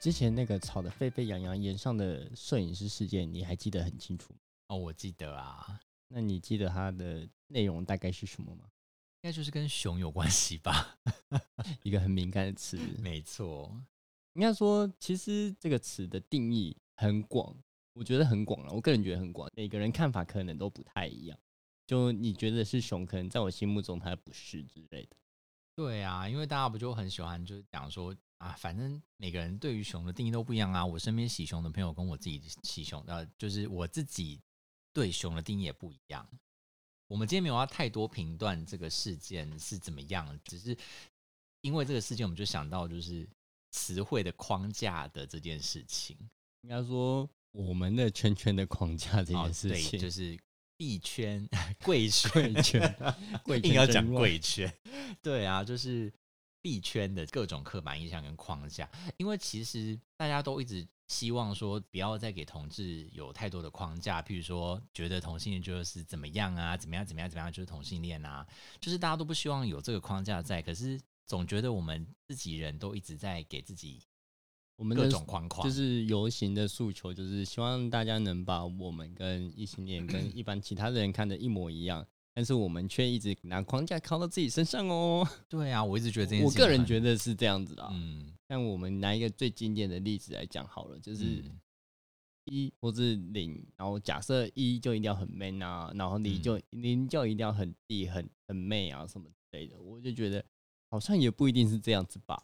之前那个吵得沸沸扬扬演上的摄影师事件，你还记得很清楚吗？哦，我记得啊，那你记得它的内容大概是什么吗？应该就是跟熊有关系吧？一个很敏感的词，没错，应该说，其实这个词的定义很广，我觉得很广了。我个人觉得很广，每个人看法可能都不太一样。就你觉得是熊，可能在我心目中它不是之类的。对啊，因为大家不就很喜欢，就是讲说啊，反正每个人对于熊的定义都不一样啊。我身边喜熊的朋友跟我自己喜熊的，就是我自己对熊的定义也不一样。我们今天没有要太多评断这个事件是怎么样，只是因为这个事件，我们就想到就是词汇的框架的这件事情。应该说，我们的圈圈的框架这件事情，就是币 圈、贵圈、贵圈贵圈硬要讲贵圈，对啊，就是币圈的各种刻板印象跟框架。因为其实大家都一直希望说，不要再给同志有太多的框架，譬如说，觉得同性恋就是怎么样啊，怎么样怎么样怎么样，就是同性恋啊，就是大家都不希望有这个框架在。可是总觉得我们自己人都一直在给自己各我们的种框框，就是游行的诉求，就是希望大家能把我们跟异性恋跟一般其他的人看的一模一样，但是我们却一直拿框架靠到自己身上哦。对啊，我一直觉得这件我个人觉得是这样子的、啊。嗯，像我们拿一个最经典的例子来讲好了，就是嗯一或是零，然后假设一就一定要很 man 啊，然后零嗯就零就一定要很地很很媚啊什么之类的，我就觉得好像也不一定是这样子吧。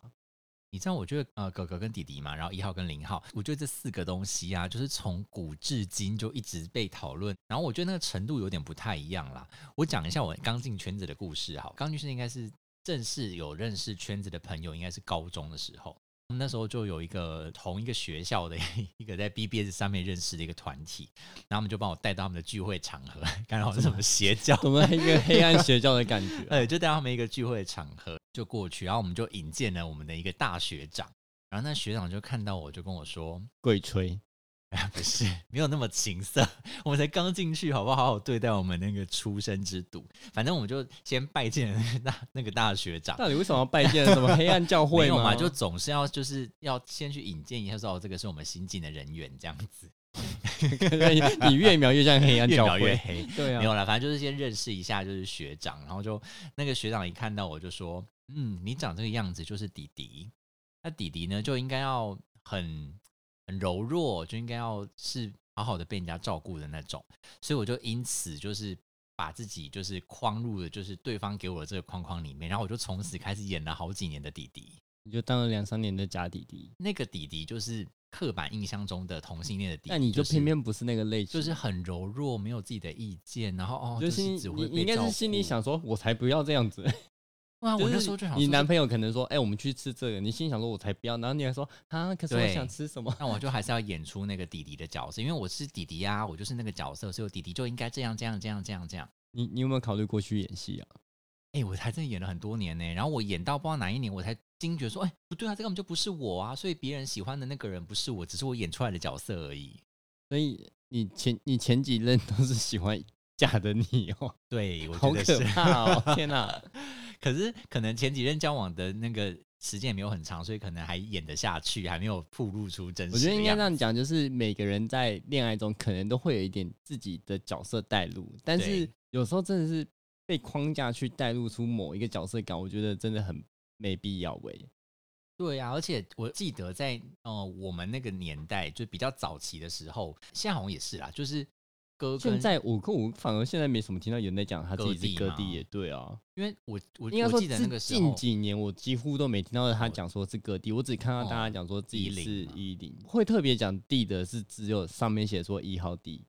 你知道，我觉得呃，哥哥跟弟弟嘛，然后一号跟零号，我觉得这四个东西啊，就是从古至今就一直被讨论。然后我觉得那个程度有点不太一样啦。我讲一下我刚进圈子的故事好，刚进是应该是正式有认识圈子的朋友，应该是高中的时候。那时候就有一个同一个学校的一个在 BBS 上面认识的一个团体，然后他们就帮我带到他们的聚会场合，刚好是什么邪教，我们一个黑暗邪教的感觉、啊？对，就带他们一个聚会场合就过去，然后我们就引荐了我们的一个大学长，然后那学长就看到我就跟我说贵吹，：“啊，不是，没有那么情色，我们才刚进去，好不好？好好对待我们那个出生之犊。反正我们就先拜见了那个大那个大学长。”到底为什么要拜见什么黑暗教会嘛，就总是要就是要先去引荐一下，说哦，这个是我们新进的人员，这样子，你越描越像黑暗教会。描越黑。对啊，没有啦，反正就是先认识一下，就是学长，然后就那个学长一看到我就说，嗯，你长这个样子就是弟弟，那弟弟呢就应该要很很柔弱，就应该要是好好的被人家照顾的那种，所以我就因此就是把自己就是框入了就是对方给我的这个框框里面，然后我就从此开始演了好几年的弟弟，你就当了两三年的假弟弟，那个弟弟就是刻板印象中的同性恋的弟弟，但你就偏偏不是那个类型，就是很柔弱，没有自己的意见，然后哦，就就是你应该是心里想说，我才不要这样子。哇，我就是那时候就想，你男朋友可能说，哎、我们去吃这个，你心想说，我才不要，然后你还说，啊，可是我想吃什么？那我就还是要演出那个弟弟的角色，因为我是弟弟啊、我就是那个角色，所以我弟弟就应该这样这样这样这样这样。你你有没有考虑过去演戏啊？哎、我还真的演了很多年呢，然后我演到不知道哪一年，我才惊觉说，哎、不对啊，这根本就不是我啊，所以别人喜欢的那个人不是我，只是我演出来的角色而已。所以你前你前几任都是喜欢 假的你哦，对，我觉得是。怕哦！天哪，可是可能前几任交往的那个时间也没有很长，所以可能还演得下去，还没有暴露出真实我觉得应该这样讲，就是每个人在恋爱中可能都会有一点自己的角色带入，但是有时候真的是被框架去带入出某一个角色感，我觉得真的很没必要喂。对啊，而且我记得在呃我们那个年代，就比较早期的时候，现在好像也是啦，就是现在我跟我反而现在没什么听到有人在讲他自己是哥弟吗哥弟耶，对啊，因为我我应该说我记得那个是近，几年我几乎都没听到他哦讲说是哥弟，我只看到大家哦讲说自己10是一零，会特别讲弟的是只有上面写说一号弟，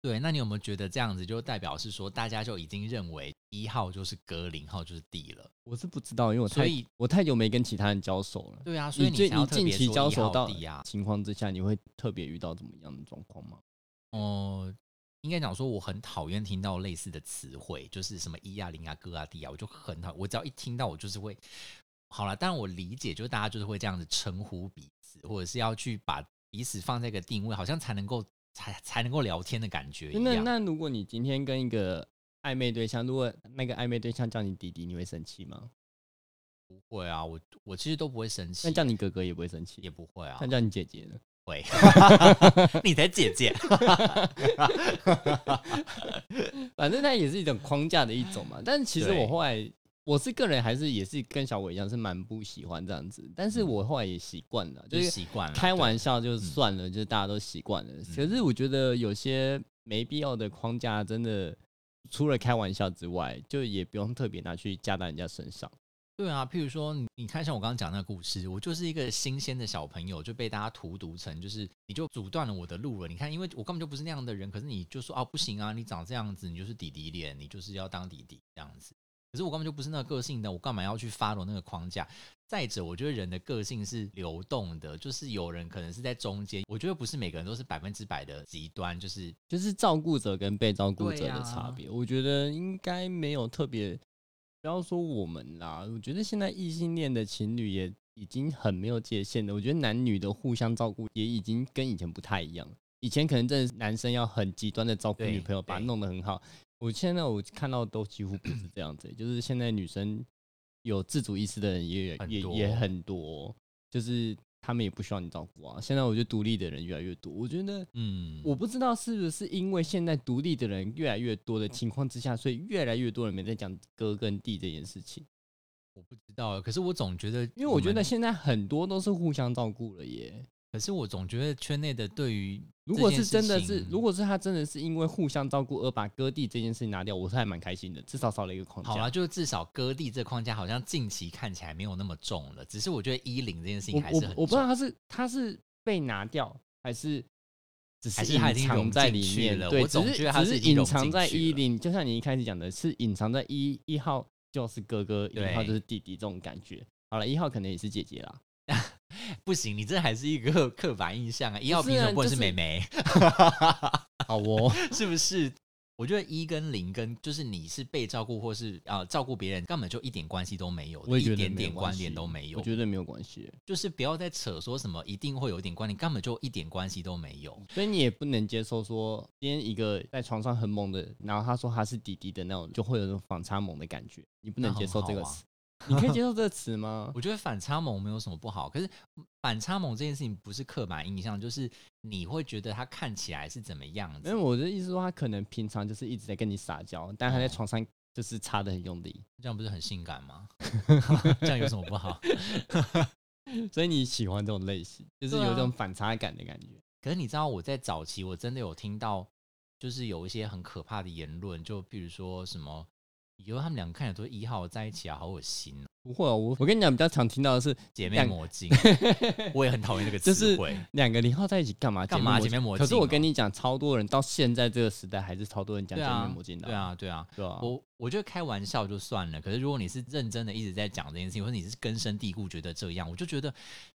对，那你有没有觉得这样子就代表是说，大家就已经认为一号就是哥，零号就是弟了？我是不知道，因为我太所以我太久没跟其他人交手了。对啊，所以你最你近期交手到弟啊。情况之下，你会特别遇到怎么样的状况吗？哦、应该讲说我很讨厌听到类似的词汇，就是什么一啊、零啊、哥啊、弟啊，我就很讨，我只要一听到，我就是会。好了，当然我理解，就是大家就是会这样子称呼彼此，或者是要去把彼此放在一个定位，好像才能够才才能够聊天的感觉一样。那那如果你今天跟一个暧昧对象，如果那个暧昧对象叫你弟弟，你会生气吗？不会啊，我我其实都不会生气那，叫你哥哥也不会生气，也不会啊那，叫你姐姐呢？会，你才姐姐。反正它也是一种框架的一种嘛。但是其实我后来，我是个人还是也是跟小伟一样，是蛮不喜欢这样子。但是我后来也习惯了，就习惯了，开玩笑就算了，就是大家都习惯了。可是我觉得有些没必要的框架，真的除了开玩笑之外，就也不用特别拿去加到人家身上。对啊，譬如说你，你看像我刚刚讲那个故事，我就是一个新鲜的小朋友，就被大家荼毒成，就是你就阻断了我的路了。你看，因为我根本就不是那样的人，可是你就说啊，不行啊，你长这样子，你就是弟弟脸，你就是要当弟弟这样子。可是我根本就不是那个个性的，我干嘛要去 follow 那个框架？再者，我觉得人的个性是流动的，就是有人可能是在中间，我觉得不是每个人都是百分之百的极端，就是就是照顾者跟被照顾者的差别，我觉得应该没有特别。不要说我们啦，我觉得现在异性恋的情侣也已经很没有界限了。我觉得男女的互相照顾也已经跟以前不太一样了。以前可能真的是男生要很极端的照顾女朋友，把她弄得很好。我现在我看到都几乎不是这样子，就是现在女生有自主意识的人也也也很多，就是他们也不需要你照顾啊。现在我觉得独立的人越来越多，我觉得嗯，我不知道是不是因为现在独立的人越来越多的情况之下，所以越来越多人没在讲哥跟弟这件事情。我不知道，可是我总觉得，因为我觉得，现在很多都是互相照顾了耶。可是我总觉得圈内的对于如果是真的是，如果是他真的是因为互相照顾而把割地这件事情拿掉，我是还蛮开心的，至少少了一个框架。好啊，就是至少割地这框架好像近期看起来没有那么重了，只是我觉得一零这件事情还是很我我不知道他是他是被拿掉还是只还是隐藏在里面？对，了我总只是觉得他只是隐藏在进去了一零，就像你一开始讲的，是隐藏在一一号就是哥哥，一号就是弟弟这种感觉。好了，一号可能也是姐姐啦。不行，你这还是一个 刻板印象啊！一号不是啊凭什么不能就是是妹妹？好哦，是不是？我觉得一跟零跟就是你是被照顾或是啊、呃照顾别人，根本就一点关系都没有，我也觉得一点没有关点关联系都没有。我觉得没有关系。就是不要再扯说什么一定会有一点关联，根本就一点关系都没有。所以你也不能接受说，今天一个在床上很猛的，然后他说他是弟弟的那种，就会有那种反差萌的感觉，你不能接受这个好啊词。你可以接受这个词吗？我觉得反差萌没有什么不好，可是反差萌这件事情不是刻板印象，就是你会觉得他看起来是怎么样子。因为我的意思说，他可能平常就是一直在跟你撒娇，但他在哦床上就是插的很用力，这样不是很性感吗？这样有什么不好？所以你喜欢这种类型，就是有一种反差感的感觉。可是你知道我在早期我真的有听到，就是有一些很可怕的言论，就比如说什么，以后他们两个看起来都是一号在一起啊，好恶心哦，不会、哦，我我跟你讲，比较常听到的是姐妹两魔镜，我也很讨厌那个就是词汇。两个零号在一起干嘛？干嘛姐姐妹魔镜可是我跟你讲，超多人到现在这个时代，还是超多人讲姐妹魔镜的、对，啊，对啊，对啊。我我觉得开玩笑就算了，可是如果你是认真的一直在讲这件事情，或者你是根深蒂固觉得这样，我就觉得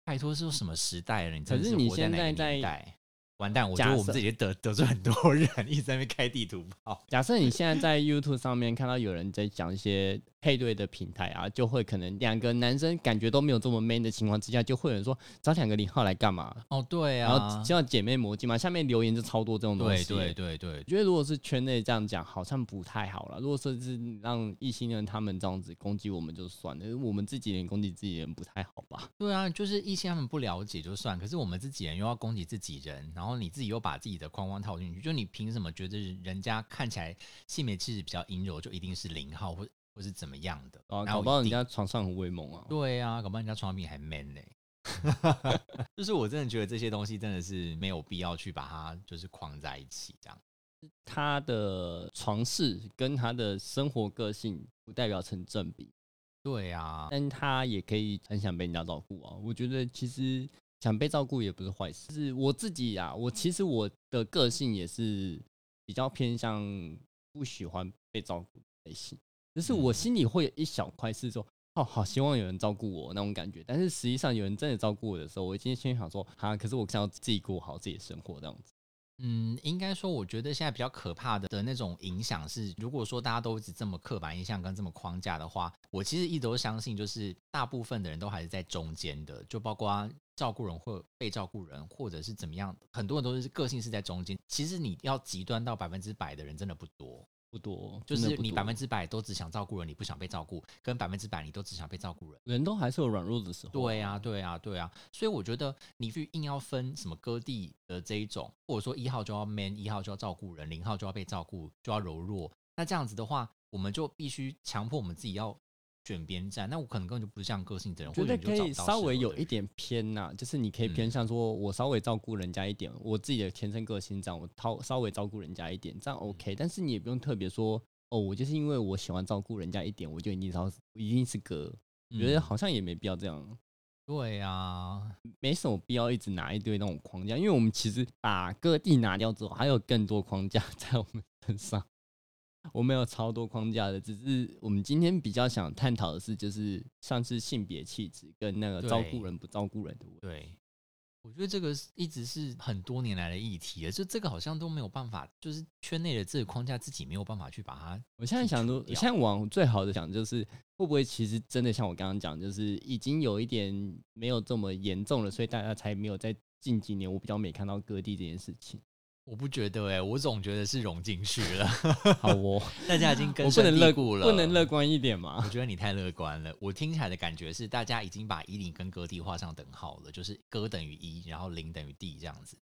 拜托是什么时代了？你真的可是你活在哪个现在在年代？完蛋，我觉得我们自己得得罪很多人，一直在那边开地图炮。假设你现在在 YouTube 上面看到有人在讲一些配对的平台啊，就会可能两个男生感觉都没有这么 man 的情况之下，就会有人说找两个零号来干嘛？哦，对啊然后啊，叫姐妹魔镜嘛，下面留言就超多这种东西。对对对我，觉得如果是圈内这样讲，好像不太好了。如果说是让异性人他们这样子攻击我们就算了，我们自己人攻击自己人不太好吧？对啊，就是异性他们不了解就算，可是我们自己人又要攻击自己人，然后你自己又把自己的框框套进去，就你凭什么觉得人家看起来性别气质比较阴柔，就一定是零号或或是怎么样的？啊，哪有搞不好人家床上很威猛啊。对啊，搞不好人家床上比你还 man 呢、就是我真的觉得这些东西真的是没有必要去把它就是框在一起这样。他的床事跟他的生活个性不代表成正比。对啊，但他也可以很想被人家照顾啊。我觉得其实想被照顾也不是坏事。是我自己啊，我其实我的个性也是比较偏向不喜欢被照顾类型，就是嗯我心里会有一小块是说，哦，好希望有人照顾我那种感觉。但是实际上有人真的照顾我的时候，我今天先想说，哈，可是我想要自己过好自己的生活这样子。嗯，应该说，我觉得现在比较可怕的的那种影响是，如果说大家都一直这么刻板印象跟这么框架的话，我其实一直都相信，就是大部分的人都还是在中间的，就包括照顾人或被照顾人，或者是怎么样，很多人都是个性是在中间。其实你要极端到百分之百的人真的不多，不多，就是你百分之百都只想照顾人，你不想被照顾，跟百分之百你都只想被照顾人。人都还是有软弱的时候。对啊，，对啊，对啊，所以我觉得你去硬要分什么割地的这一种，或者说一号就要 man，一号就要照顾人，零号就要被照顾，就要柔弱，那这样子的话，我们就必须强迫我们自己要选边站。那我可能根本就不是这样个性的人，或者觉得可以稍微有一点偏呐、就是你可以偏嗯向说，我稍微照顾人家一点，我自己的天生个性这样，我稍稍微照顾人家一点，这样 OK。但是你也不用特别说，哦，我就是因为我喜欢照顾人家一点，我就一定超一定是哥。我觉得嗯好像也没必要这样，对啊，没什么必要一直拿一堆那种框架，因为我们其实把各地拿掉之后，还有更多框架 在我们身上。我没有超多框架的，只是我们今天比较想探讨的是，就是像是性别气质跟那个照顾人不照顾人的问题。对。我觉得这个是一直是很多年来的议题了，就这个好像都没有办法，就是圈内的这个框架自己没有办法去把它我现在想说，我现在往最好的想就是，会不会其实真的像我刚刚讲，就是已经有一点没有这么严重了，所以大家才没有在近几年我比较没看到割地这件事情。我不觉得哎、我总觉得是融进去了，好哦，大家已经根深我不能乐蒂固了，不能乐。观一点吗我？觉得你太乐观了。我听起来的感觉是，大家已经把一零跟哥地画上等号了，就是哥等于一，然后零等于地这样子。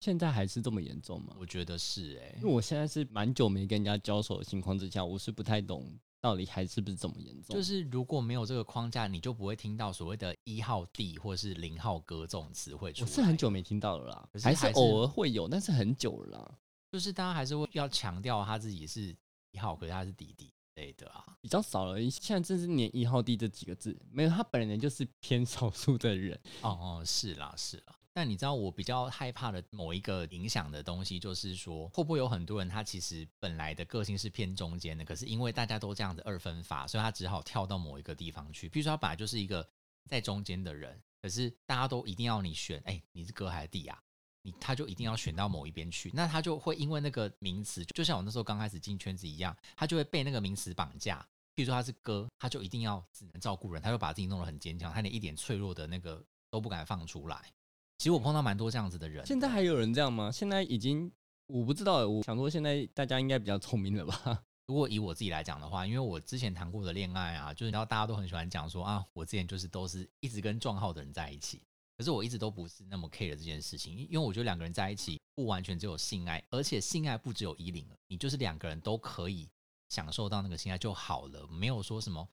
现在还是这么严重吗？我觉得是哎、因为我现在是蛮久没跟人家交手的情况之下，我是不太懂到底还是不是这么严重。就是如果没有这个框架，你就不会听到所谓的一号地或是零号歌这种词汇出来。我是很久没听到了啦可，是还是还是偶尔会有，但是很久了啦，就是大家还是会要强调他自己是一号，可是他是弟弟之类的啊。比较少了。现在真是连一号地这几个字没有，他本人就是偏少数的人。哦哦，是啦是啦。但你知道我比较害怕的某一个影响的东西，就是说会不会有很多人他其实本来的个性是偏中间的，可是因为大家都这样子二分法，所以他只好跳到某一个地方去。比如说他本来就是一个在中间的人，可是大家都一定要你选，哎、你是哥还是弟啊？你他就一定要选到某一边去，那他就会因为那个名词，就像我那时候刚开始进圈子一样，他就会被那个名词绑架。譬如说他是哥，他就一定要只能照顾人，他就把自己弄得很坚强，他连一点脆弱的那个都不敢放出来。其实我碰到蛮多这样子的人的，现在还有人这样吗？现在已经我不知道欸，我想说现在大家应该比较聪明了吧？如果以我自己来讲的话，因为我之前谈过的恋爱啊，就是然后大家都很喜欢讲说啊，我之前就是都是一直跟壮号的人在一起，可是我一直都不是那么 care 这件事情，因因为我觉得两个人在一起不完全只有性爱，而且性爱不只有一零，你就是两个人都可以享受到那个性爱就好了，没有说什么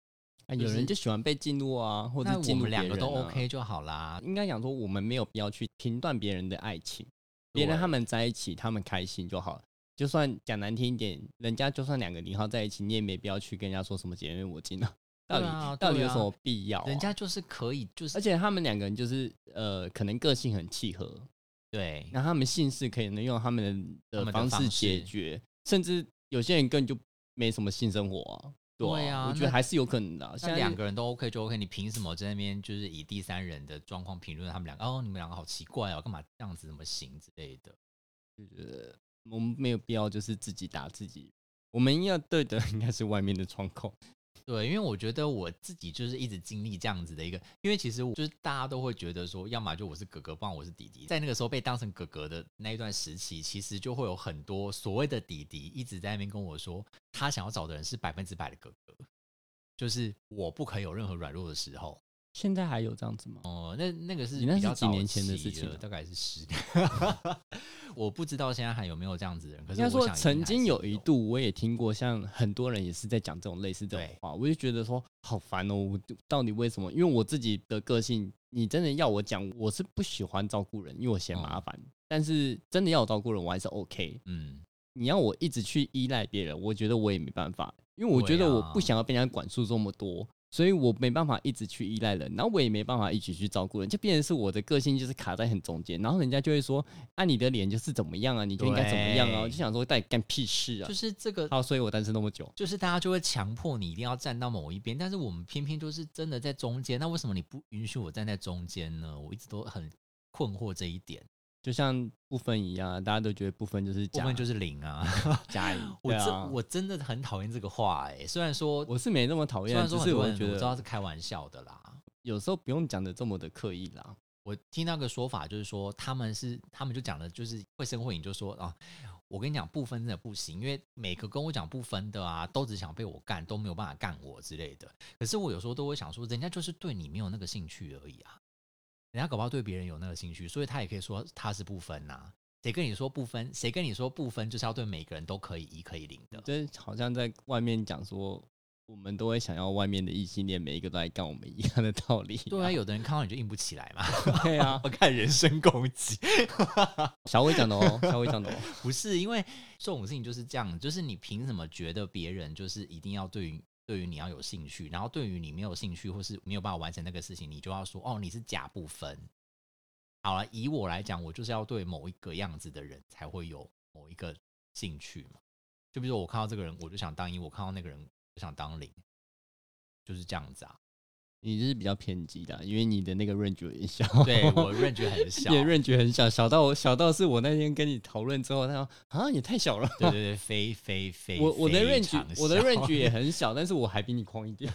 啊，有人就喜欢被进入啊，或者那我进入们两个都 OK 就好啦。应该讲说，我们没有必要去评断别人的爱情，别人他们在一起，他们开心就好。就算讲难听一点，人家就算两个零号在一起，你也没必要去跟人家说什么姐妹我进啊。到底、到底有什么必要啊、人家就是可以，就是而且他们两个人就是呃，可能个性很契合，对那他们姓氏可以能用他们的的方式解式决，甚至有些人根本就没什么性生活啊。对啊我觉得还是有可能的现在两个人都 OK 就 OK，你凭什么在那边就是以第三人的状况评论他们两个？哦，你们两个好奇怪哦，干嘛这样子怎么行之类的？就觉得我们没有必要就是自己打自己，我们要对的应该是外面的窗口。对，因为我觉得我自己就是一直经历这样子的一个，因为其实我就是大家都会觉得说，要么就我是哥哥，不然我是弟弟。在那个时候被当成哥哥的那一段时期，其实就会有很多所谓的弟弟一直在那边跟我说，他想要找的人是百分之百的哥哥，就是我不可以有任何软弱的时候。现在还有这样子吗？哦，那那个是你那是几年前的事情了了大概是十年。我不知道现在还有没有这样子的人，可应该说是我想一定曾经有一度，我也听过，像很多人也是在讲这种类似这种话，我就觉得说好烦哦，我到底为什么？因为我自己的个性，你真的要我讲，我是不喜欢照顾人，因为我嫌麻烦。但是真的要我照顾人，我还是 OK。嗯，你要我一直去依赖别人，我觉得我也没办法，因为我觉得我不想要被人家管束这么多，所以我没办法一直去依赖人，然后我也没办法一直去照顾人，就变成是我的个性就是卡在很中间，然后人家就会说，啊，你的脸就是怎么样啊，你就应该怎么样啊，我就想说，到底干屁事啊就？是这个好，所以我单身那么久，就是大家就会强迫你一定要站到某一边，但是我们偏偏就是真的在中间。那为什么你不允许我站在中间呢？我一直都很困惑这一点。就像不分一样啊，大家都觉得不分就是假，部分就是零啊，假 我真、啊，我真的很讨厌这个话哎、虽然说我是没那么讨厌，虽然说只是我很多人觉得我知道是开玩笑的啦。有时候不用讲的这么的刻意啦。我听到个说法，就是说他们是他们就讲的，就是会生会影，就说啊，我跟你讲不分真的不行，因为每个跟我讲不分的啊，都只想被我干，都没有办法干我之类的。可是我有时候都会想说，人家就是对你没有那个兴趣而已啊，人家搞不好对别人有那个兴趣，所以他也可以说他是不分呐、谁跟你说不分？谁跟你说不分就是要对每个人都可以一可以零的？就是好像在外面讲说，我们都会想要外面的异性恋每一个都来干我们一样的道理。对啊，有的人看到你就硬不起来嘛。对啊，我看人身攻击，小伟讲的哦，小伟讲的哦。不是因为这种事情就是这样，就是你凭什么觉得别人就是一定要对于对于你要有兴趣，然后对于你没有兴趣或是没有办法完成那个事情，你就要说哦你是假不分。好了，以我来讲，我就是要对某一个样子的人才会有某一个兴趣嘛。就比如说我看到这个人，我就想当一；我看到那个人，就想当零，就是这样子啊。你就是比较偏激的，因为你的那个 range 有点小。对我 range 很小你，的 range 很小，小到我小到是我那天跟你讨论之后，他说啊也太小了。对对对，非非非，我我的非 range 我的小 range 也很小，但是我还比你宽一点。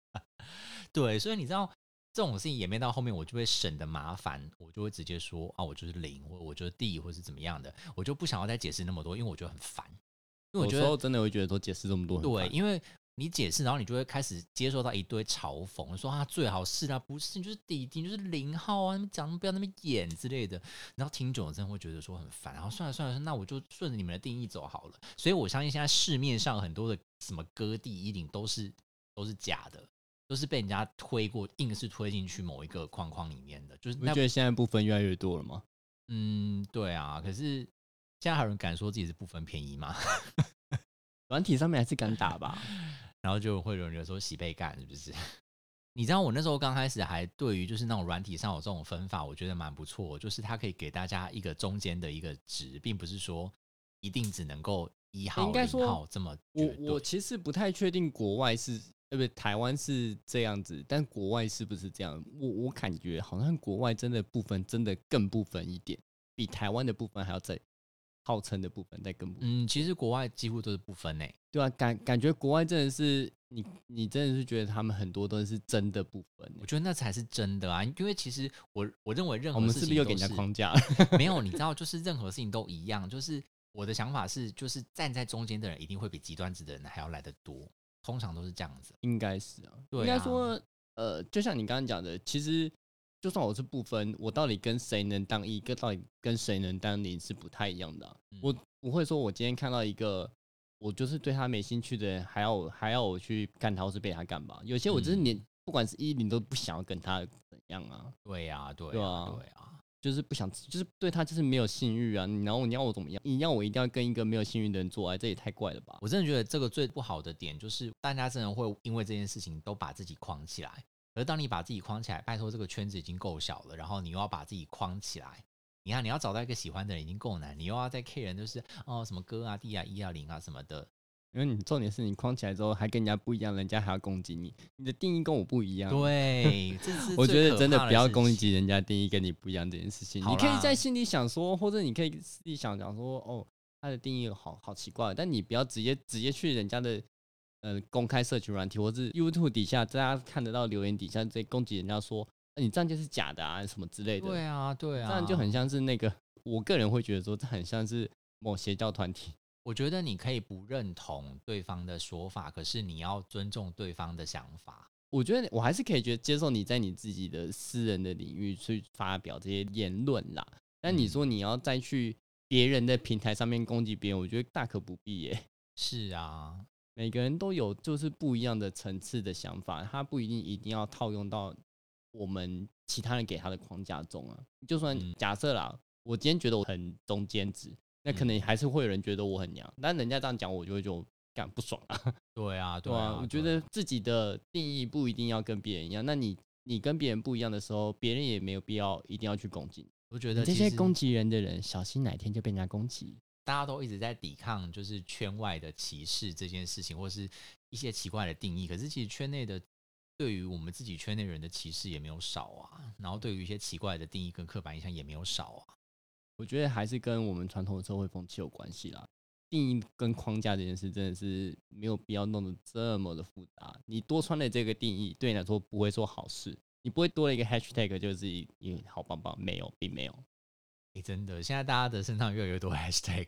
对，所以你知道这种事情演变到后面，我就会省得麻烦，我就会直接说啊，我就是零，或我就是 D，或是怎么样的，我就不想要再解释那么多，因为我觉得很烦。因为我觉得有时候真的会觉得说解释这么多很对，因为你解释，然后你就会开始接受到一堆嘲讽，说啊最好是啊，不是你就是弟弟，你就是零号啊，你们讲不要那么演之类的，然后听久了真的会觉得说很烦，然后算了算了，那我就顺着你们的定义走好了。所以我相信现在市面上很多的什么割地衣领都是都是假的。都是被人家推过，硬是推进去某一个框框里面的，就是你不觉得现在部分越来越多了吗？嗯，对啊。可是现在还有人敢说自己是部分便宜吗？软体上面还是敢打吧？然后就会有人说洗被干是不是？你知道我那时候刚开始还对于就是那种软体上有这种分法，我觉得蛮不错，就是它可以给大家一个中间的一个值，并不是说一定只能够一号、零应该说号这么我我其实不太确定国外是呃不台湾是这样子，但国外是不是这样？我我感觉好像国外真的部分真的更不分一点，比台湾的部分还要再号称的部分在更不分。嗯，其实国外几乎都是不分诶、对啊，感感觉国外真的是你你真的是觉得他们很多都是真的不分欸、我觉得那才是真的啊，因为其实我我认为任我们何事情都是不是又给人家框架？没有，你知道，就是任何事情都一样。就是我的想法是，就是站在中间的人一定会比极端值的人还要来得多，通常都是这样子。应该是啊，对应该啊说，呃，就像你刚刚讲的，其实就算我是不分，我到底跟谁能当一，跟到底跟谁能当零是不太一样的啊、嗯我不会说，我今天看到一个我就是对他没兴趣的人，还要我还要我去干他，或是被他干吧？有些我就是嗯连、不管是一零都不想要跟他怎样啊，对呀、对对呀、啊对啊。就是不想，就是对他就是没有性欲啊。你然后你要我怎么样？你要我一定要跟一个没有性欲的人做爱，这也太怪了吧？我真的觉得这个最不好的点就是，大家真的会因为这件事情都把自己框起来。而当你把自己框起来，拜托这个圈子已经够小了，然后你又要把自己框起来，你看你要找到一个喜欢的人已经够难，你又要再 K 人，就是哦什么哥啊、弟啊、一啊、零啊什么的，因为你重点是你框起来之后还跟人家不一样，人家还要攻击你，你的定义跟我不一样。对，这 是我觉得真的不要攻击人家定义跟你不一样这件事情。你可以在心里想说，或者你可以自己想讲说，哦，他的定义好好奇怪，但你不要直接直接去人家的呃公开社群软体，或是 YouTube 底下大家看得到留言底下在攻击人家说，呃你这样就是假的啊什么之类的。对啊，对啊，这样就很像是那个，我个人会觉得说，这很像是某邪教团体。我觉得你可以不认同对方的说法，可是你要尊重对方的想法。我觉得我还是可以觉得接受你在你自己的私人的领域去发表这些言论啦。但你嗯说你要再去别人的平台上面攻击别人，我觉得大可不必耶。是啊，每个人都有就是不一样的层次的想法，他不一定一定要套用到我们其他人给他的框架中啊。就算嗯假设啦，我今天觉得我很中间值，那可能嗯还是会有人觉得我很娘，但人家这样讲，我就会就干不爽啊，对啊，对啊，我觉得自己的定义不一定要跟别人一样，那你你跟别人不一样的时候，别人也没有必要一定要去攻击。我觉得这些攻击人的人，小心哪天就被人家攻击。大家都一直在抵抗，就是圈外的歧视这件事情，或是一些奇怪的定义。可是其实圈内的对于我们自己圈内人的歧视也没有少啊，然后对于一些奇怪的定义跟刻板印象也没有少啊。我觉得还是跟我们传统的社会风气有关系啦。定义跟框架这件事真的是没有必要弄得这么的复杂。你多穿了这个定义，对你来说不会做好事。你不会多了一个 hashtag 就是一好棒棒，没有，并没有。哎，真的，现在大家的身上越来越多 hashtag，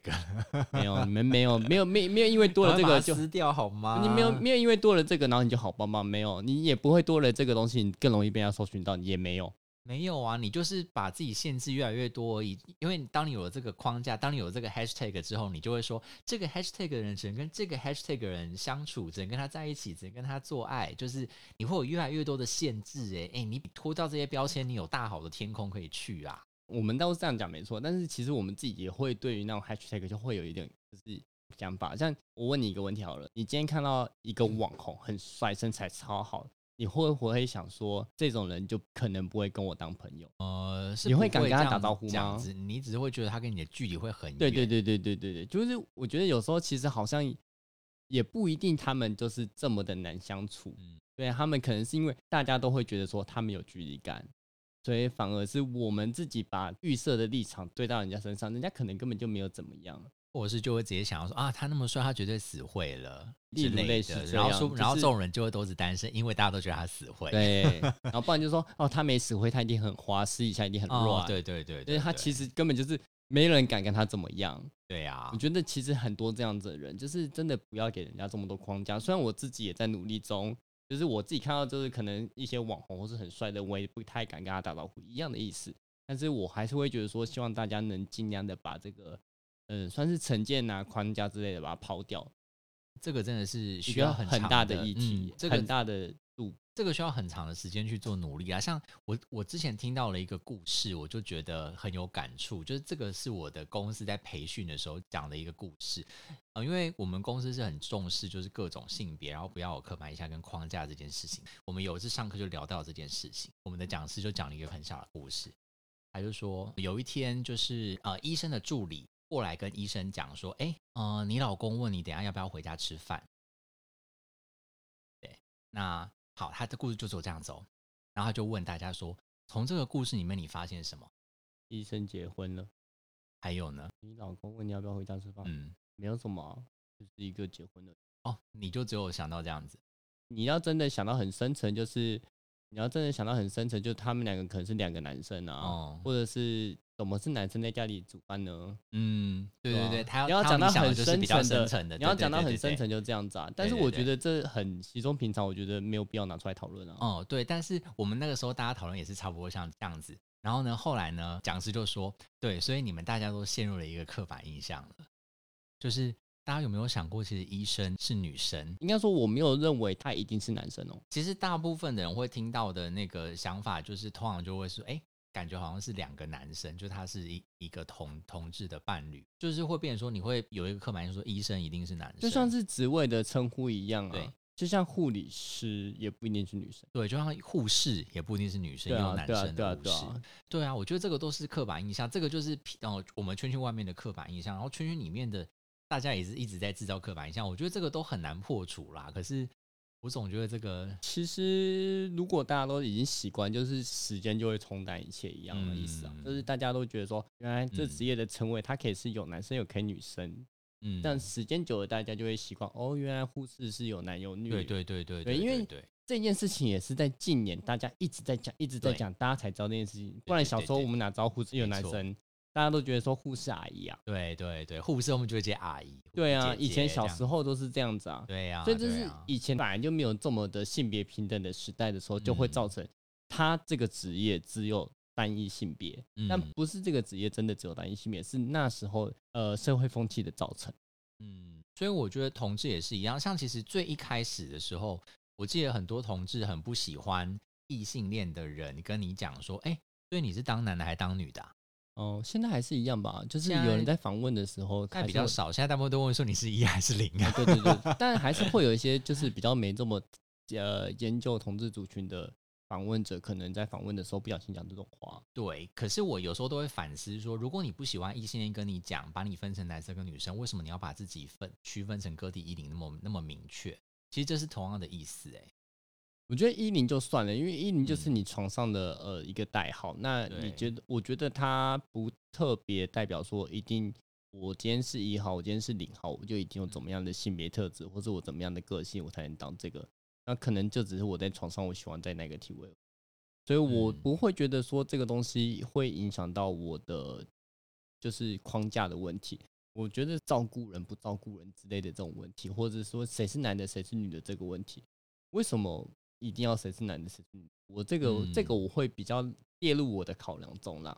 没有，你们没有，没有，没没有，因为多了这个就撕掉好吗？你没有，没有因为多了这个，然后你就好棒棒，没有，你也不会多了这个东西，你更容易被人家搜寻到，也没有。没有啊，你就是把自己限制越来越多而已。因为当你有了这个框架，当你有这个 hashtag 之后，你就会说这个 hashtag 的人只能跟这个 hashtag 人相处，只能跟他在一起，只能跟他做爱，就是你会有越来越多的限制。哎哎，你拖到这些标签，你有大好的天空可以去啊。我们倒是这样讲没错，但是其实我们自己也会对于那种 hashtag 就会有一点就是想法。像我问你一个问题好了，你今天看到一个网红很帅，身材超好。你会不会想说，这种人就可能不会跟我当朋友？呃，你会敢跟他打招呼吗？你只是会觉得他跟你的距离会很远。对对对对对对对，就是我觉得有时候其实好像也不一定，他们就是这么的难相处。嗯，对他们可能是因为大家都会觉得说他们有距离感，所以反而是我们自己把预设的立场对到人家身上，人家可能根本就没有怎么样。或者是就会直接想要说啊，他那么帅，他绝对死会了之类的。然后说，然后这种人就会都是单身，因为大家都觉得他死会。对，然后不然就说哦，他没死会，他一定很花，私底下一定很乱。对对对，因为他其实根本就是没人敢跟他怎么样。对呀，我觉得其实很多这样子的人，就是真的不要给人家这么多框架。虽然我自己也在努力中，就是我自己看到就是可能一些网红或是很帅的，我也不太敢跟他打招呼，一样的意思。但是我还是会觉得说，希望大家能尽量的把这个。嗯，算是成见啊、框架之类的，把它抛掉。这个真的是需要很大的议题，这个很大的度，这个需要很长的时间去做努力啊。像我，我之前听到了一个故事，我就觉得很有感触。就是这个是我的公司在培训的时候讲的一个故事啊，因为我们公司是很重视就是各种性别，然后不要有刻板印象跟框架这件事情。我们有一次上课就聊到这件事情，我们的讲师就讲了一个很小的故事，他就说有一天就是呃医生的助理。过来跟医生讲说：“哎，呃，你老公问你等下要不要回家吃饭？对，那好，他的故事就只有这样走，然后他就问大家说：从这个故事里面你发现什么？医生结婚了，还有呢？你老公问你要不要回家吃饭？嗯，没有什么，就是一个结婚的哦。你就只有想到这样子？你要真的想到很深层，就是你要真的想到很深层，就他们两个可能是两个男生啊，或者是。”怎么是男生在家里煮饭呢？嗯，对对对，他你要讲到很深层的，你要讲到很深层就这样子啊。但是我觉得这很稀松平常，我觉得没有必要拿出来讨论啊。哦，对，但是我们那个时候大家讨论也是差不多像这样子。然后呢，后来呢，讲师就说，对，所以你们大家都陷入了一个刻板印象了，就是大家有没有想过，其实医生是女生？应该说我没有认为他一定是男生哦。其实大部分的人会听到的那个想法，就是通常就会说，哎。感觉好像是两个男生，就他是一一个同同志的伴侣，就是会变成说你会有一个刻板印象，说医生一定是男生，就像是职位的称呼一样啊。对，就像护理师也不一定是女生，对，就像护士也不一定是女生，也有男生的护士。对啊，我觉得这个都是刻板印象，这个就是哦我们圈圈外面的刻板印象，然后圈圈里面的大家也是一直在制造刻板印象，我觉得这个都很难破除啦。可是。我总觉得这个，其实如果大家都已经习惯，就是时间就会冲淡一切一样的意思啊。就是大家都觉得说，原来这职业的称谓，它可以是有男生，有可以女生。嗯，但时间久了，大家就会习惯。哦，原来护士是有男有女。对对对对对，因为这件事情也是在近年大家一直在讲，一直在讲，大家才知道这件事情。不然小时候我们哪知道护士有男生？大家都觉得说护士阿姨啊，对对对，护士我们就会接阿姨。对啊，以前小时候都是这样子啊。对呀，所以就是以前本来就没有这么的性别平等的时代的时候，就会造成他这个职业只有单一性别。但不是这个职业真的只有单一性别，是那时候呃社会风气的造成。嗯，所以我觉得同志也是一样，像其实最一开始的时候，我记得很多同志很不喜欢异性恋的人跟你讲说，哎，所以你是当男的还是当女的？哦，现在还是一样吧，就是有人在访问的时候，现在还是会比较少，现在大部分都问说你是一还是零啊？对对对，但还是会有一些就是比较没这么呃研究同志族群的访问者，可能在访问的时候不小心讲这种话。对，可是我有时候都会反思说，如果你不喜欢异性恋跟你讲，把你分成男生跟女生，为什么你要把自己分区分成个体一零那么那么明确？其实这是同样的意思、欸，我觉得一零就算了，因为一零就是嗯你床上的、呃一个代号。那你觉得？我觉得它不特别代表说一定我今天是一号，我今天是零号，我就一定有怎么样的性别特质，或者我怎么样的个性，我才能当这个。那可能就只是我在床上我喜欢在那个体位，所以我嗯不会觉得说这个东西会影响到我的就是框架的问题。我觉得照顾人不照顾人之类的这种问题，或者说谁是男的谁是女的这个问题，为什么一定要谁是男的谁是女的？我这个、这个嗯我会比较列入我的考量中啦。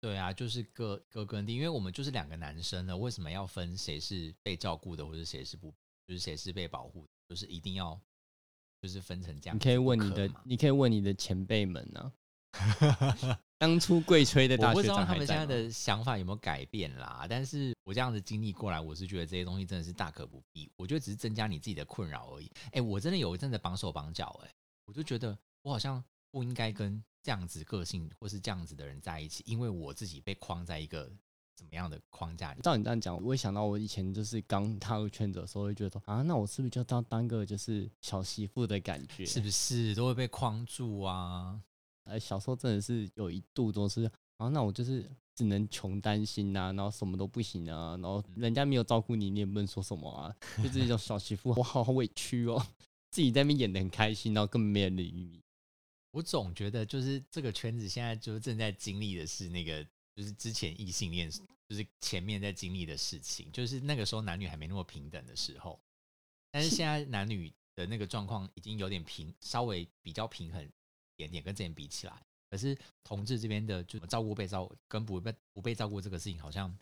对啊，就是各各跟地，因为我们就是两个男生了，为什么要分谁是被照顾的，或者谁是不，就是谁是被保护的，就是一定要就是分成这样你可以问你的嘛，你可以问你的前辈们啊，当初贵吹的大我不知道他们现在的想法有没有改变啦，但是我这样子经历过来，我是觉得这些东西真的是大可不必。我觉得只是增加你自己的困扰而已。哎、我真的有一阵子绑手绑脚，哎，我就觉得我好像不应该跟这样子个性或是这样子的人在一起，因为我自己被框在一个怎么样的框架里。照你这样讲，我会想到我以前就是刚踏入圈子的时候，会觉得说啊，那我是不是就当当个就是小媳妇的感觉？是不是都会被框住啊？呃，小时候真的是有一度都是啊，那我就是只能穷担心呐、然后什么都不行啊，然后人家没有照顾你，你也不能说什么啊，就是一种小媳妇，我好委屈哦，自己在那边演的很开心，然后根本没人理你。我总觉得就是这个圈子现在就是正在经历的是那个，就是之前异性恋，就是前面在经历的事情，就是那个时候男女还没那么平等的时候，但是现在男女的那个状况已经有点平，稍微比较平衡一点点，跟之前比起来。可是同志这边的就照顾被照跟不被不被照顾这个事情，好像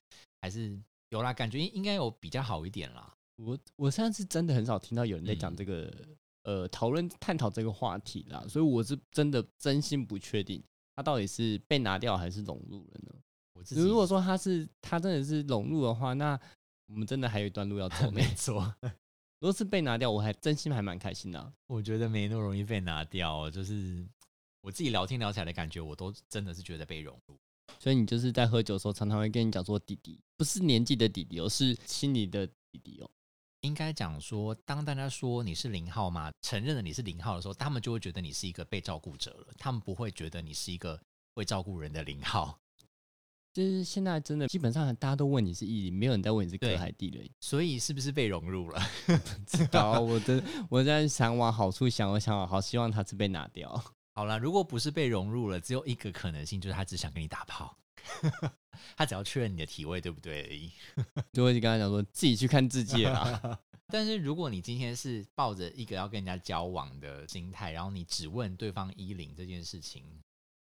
还是有啦，感觉应应该有比较好一点啦。我我现在是真的很少听到有人在讲嗯这个、呃讨论探讨这个话题啦，所以我是真的真心不确定他到底是被拿掉还是融入了呢？我自己如果说他是他真的是融入的话，那我们真的还有一段路要走 没。错，如果是被拿掉，我还真心还蛮开心的啊、我觉得没那么容易被拿掉，就是我自己聊天聊起来的感觉，我都真的是觉得被融入。所以你就是在喝酒的时候，常常会跟你讲说弟弟，不是年纪的弟弟哦，是心里的弟弟哦。应该讲说，当大家说你是零号嘛，承认了你是零号的时候，他们就会觉得你是一个被照顾者了，他们不会觉得你是一个会照顾人的零号。就是现在真的基本上大家都问你是异零，没有人在问你是对哥还地了。所以是不是被融入了？知道，我真我在想往好处想，我想好希望他是被拿掉。好了，如果不是被融入了，只有一个可能性，就是他只想跟你打炮，他只要确认你的体位对不对而已。就会跟他讲说自己去看自己了啦。但是如果你今天是抱着一个要跟人家交往的心态，然后你只问对方一零这件事情，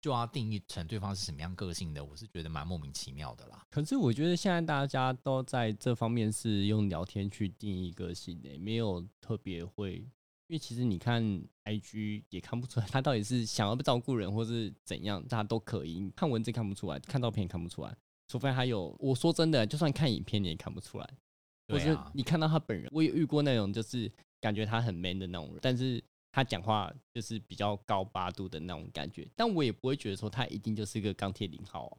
就要定义成对方是什么样个性的，我是觉得蛮莫名其妙的啦。可是我觉得现在大家都在这方面是用聊天去定义个性的，没有特别会。因为其实你看 IG 也看不出来他到底是想要被照顾人，或是怎样，大家都可以你看文字看不出来，看照片也看不出来，除非他有。我说真的，就算看影片你也看不出来，或是对啊，你看到他本人，我也遇过那种就是感觉他很 man 的那种人，但是他讲话就是比较高八度的那种感觉，但我也不会觉得说他一定就是个钢铁零号、哦。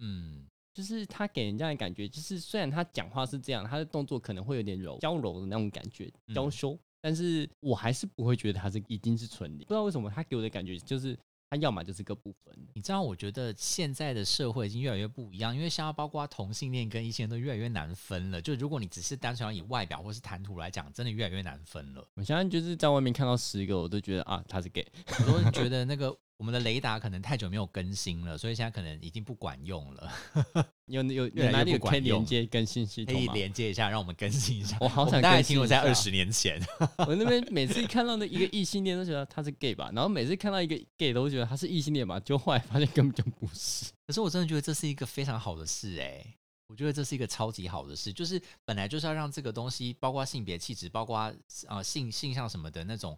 嗯，就是他给人家的感觉，就是虽然他讲话是这样，他的动作可能会有点柔、娇柔的那种感觉，嗯娇羞，但是我还是不会觉得他是一定是纯零。不知道为什么他给我的感觉就是他要么就是个部分，你知道，我觉得现在的社会已经越来越不一样，因为像包括同性恋跟异性恋都越来越难分了。就如果你只是单纯要以外表或是谈吐来讲，真的越来越难分了。我现在就是在外面看到十个，我都觉得啊他是 gay。我都觉得那个我们的雷达可能太久没有更新了，所以现在可能已经不管用了。有有有哪里有可以连接更新系统可以？连接一下，让我们更新一下。我好想更新一下停留在二十年前。我那边每次看到那一个异性恋都觉得他是 gay 吧，然后每次看到一个 gay 都觉得他是异性恋吧，就后来发现根本就不是。可是我真的觉得这是一个非常好的事哎、我觉得这是一个超级好的事，就是本来就是要让这个东西，包括性别气质，包括呃性性向什么的那种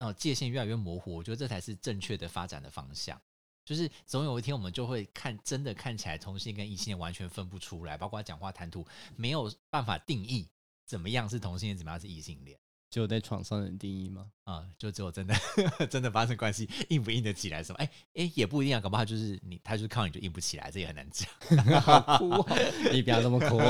呃界限越来越模糊，我觉得这才是正确的发展的方向。就是总有一天我们就会看，真的看起来同性跟异性完全分不出来，包括讲话谈吐没有办法定义怎么样是同性恋，怎么样是异性恋。只有在床上能定义吗？啊、就只有真的 真的发生关系，硬不硬得起来什么？哎哎，也不一定啊，搞不好就是你，他就是靠你就硬不起来，这也很难讲。你不要这么哭。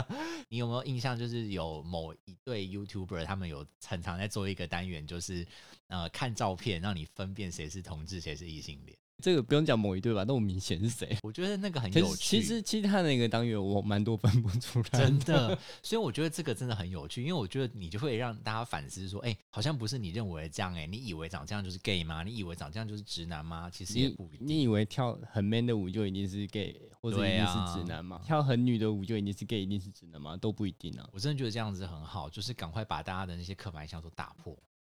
你有没有印象？就是有某一对 YouTuber，他们有很常在做一个单元，就是呃看照片让你分辨谁是同志，谁是异性恋。这个不用讲某一对吧？那我明显是谁？我觉得那个很有趣，其实其实他那个单元我蛮多分不出来，真的，所以我觉得这个真的很有趣，因为我觉得你就会让大家反思说，哎、好像不是你认为的这样、哎，你以为长这样就是 gay 吗？你以为长这样就是直男吗？其实也不一定。你以为跳很 man 的舞就一定是 gay 或者一定是直男吗？跳很女的舞就一定是 gay 一定是直男吗？都不一定啊。我真的觉得这样子很好，就是赶快把大家的那些刻板印象都打破。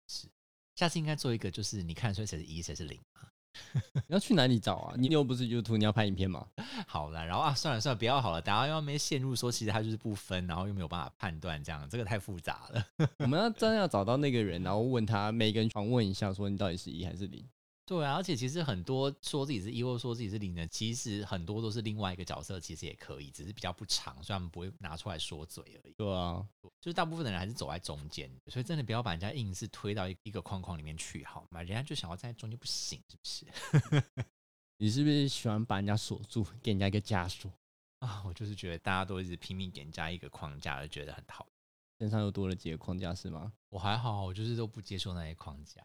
是，下次应该做一个，就是你看出来谁是一，谁是零嘛。你要去哪里找啊？你又不是 YouTube，你要拍影片吗？好了，然后啊，算了算了，不要好了，大家又没陷入说其实他就是不分，然后又没有办法判断，这样这个太复杂了。我们要真的要找到那个人，然后问他每个人访问一下，说你到底是一还是零？对啊，而且其实很多说自己是一或说自己是零的，其实很多都是另外一个角色，其实也可以，只是比较不长，所以他们不会拿出来说嘴而已。对啊，就是大部分的人还是走在中间，所以真的不要把人家硬是推到一一个框框里面去，好吗？人家就想要站在中间不行，是不是？你是不是喜欢把人家锁住，给人家一个枷锁，啊，我就是觉得大家都一直拼命给人家一个框架，就觉得很讨厌。身上又多了几个框架是吗？我还好，我就是都不接受那些框架。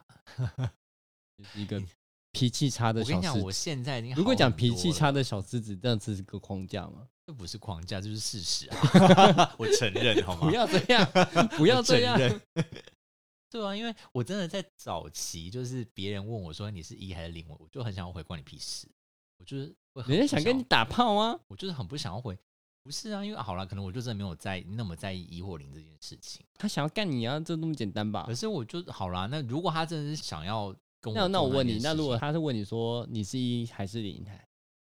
就是一个脾气差的我跟你讲，我。现在已经如果讲脾气多了差的小狮子，这样子是个框架吗？这不是框架，这就是事实啊！我承认，好吗？不要这样，不要这样承。认。对啊，因为我真的在早期，就是别人问我说你是一还是零，我我就很想要回关你屁事。我就是会很人家想跟你打炮啊，我就是很不想要回。不是啊，因为好了，可能我就真的没有在那么在意一或零这件事情。他想要干你啊，就那么简单吧可？是我就好啦，那如果他真的是想要跟我那那我问你，那如果他是问你说你是一还是零，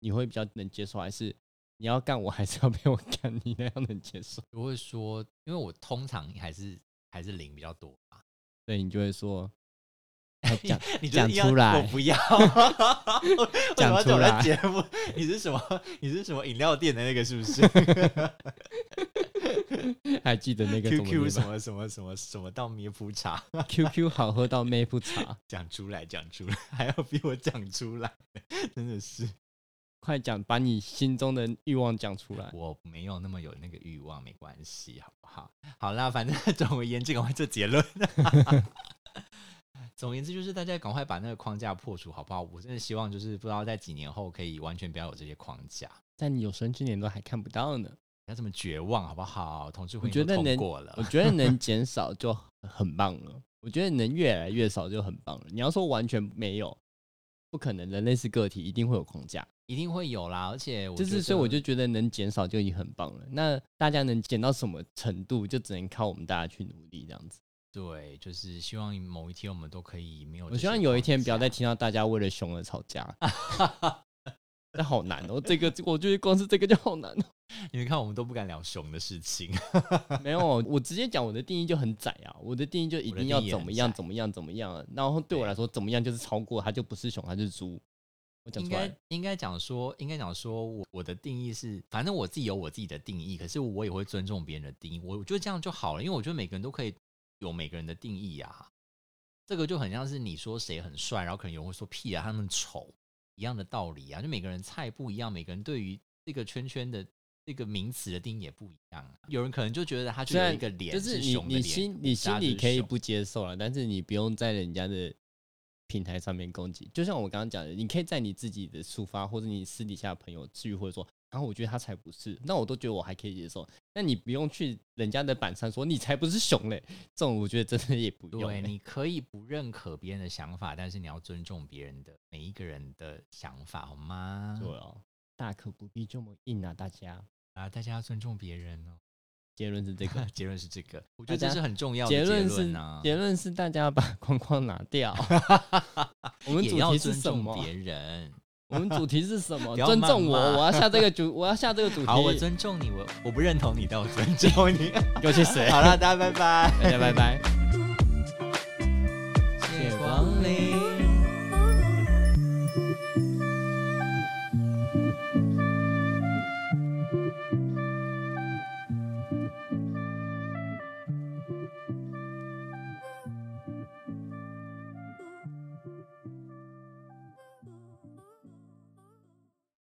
你会比较能接受，还是你要干我，还是要被我干？你那样能接受？我会说，因为我通常还是还是零比较多吧。所以你就会说，要讲你讲出来我不要 讲出来节目？你是什么？你是什么饮料店的那个是不是 还记得那个？QQ 什么什么什么什么到咩夫茶，QQ 好喝到妹不茶，讲出来讲出来，还要逼我讲出来，真的是快讲，把你心中的欲望讲出来。我没有那么有那个欲望，没关系，好不好？好啦，反正总而言之，赶快做结论。总而言之，就是大家赶快把那个框架破除，好不好？我真的希望，就是不知道在几年后可以完全不要有这些框架，但你有生之年都还看不到呢，不要这么绝望，好不好？同志我婚姻通觉得能过了我，觉得能减少就很棒了。我觉得能越来越少就很棒了。你要说完全没有，不可能，人类是个体，一定会有框架。一定会有啦。而且我就是所以我就觉得能减少就已经很棒了。那大家能减到什么程度，就只能靠我们大家去努力这样子。对，就是希望某一天我们都可以没有。我希望有一天不要再听到大家为了熊而吵架，这好难哦。这个我觉得光是这个就好难哦。你们看，我们都不敢聊熊的事情。没有，我直接讲我的定义就很窄啊。我的定义就一定要怎么样怎么样怎么样，然后对我来说怎么样就是超过，它就不是熊，它就是猪。我讲应出应该讲说，应该讲说我我的定义是，反正我自己有我自己的定义，可是我也会尊重别人的定义。我我觉得这样就好了，因为我觉得每个人都可以有每个人的定义啊。这个就很像是你说谁很帅，然后可能有人会说屁啊，他们丑一样的道理啊。就每个人菜不一样，每个人对于这个圈圈的这个名词的定义也不一样啊。有人可能就觉得他就有一个脸就是你你心你心里可以不接受了，但是你不用在人家的平台上面攻击。就像我刚刚讲的，你可以在你自己的抒发，或者你私底下的朋友聚会说，然后我觉得他才不是，那我都觉得我还可以接受。那你不用去人家的板上说你才不是熊嘞，这种我觉得真的也不用对，欸。你可以不认可别人的想法，但是你要尊重别人的每一个人的想法，好吗？对哦，大可不必这么硬啊，大家。啊，大家要尊重别人哦。结论是这个，结论是这个，我觉得这是很重要的结论是论啊。结论是大家要把 框框拿掉。我们主题是尊重什么？别人。我们主题是什么？不要尊重我，谩骂我要下这个主，我要下这个主题。好，我尊重你，我我不认同你，但我尊重你。给我去死！好了，大家拜拜，大家拜拜。谢谢光临。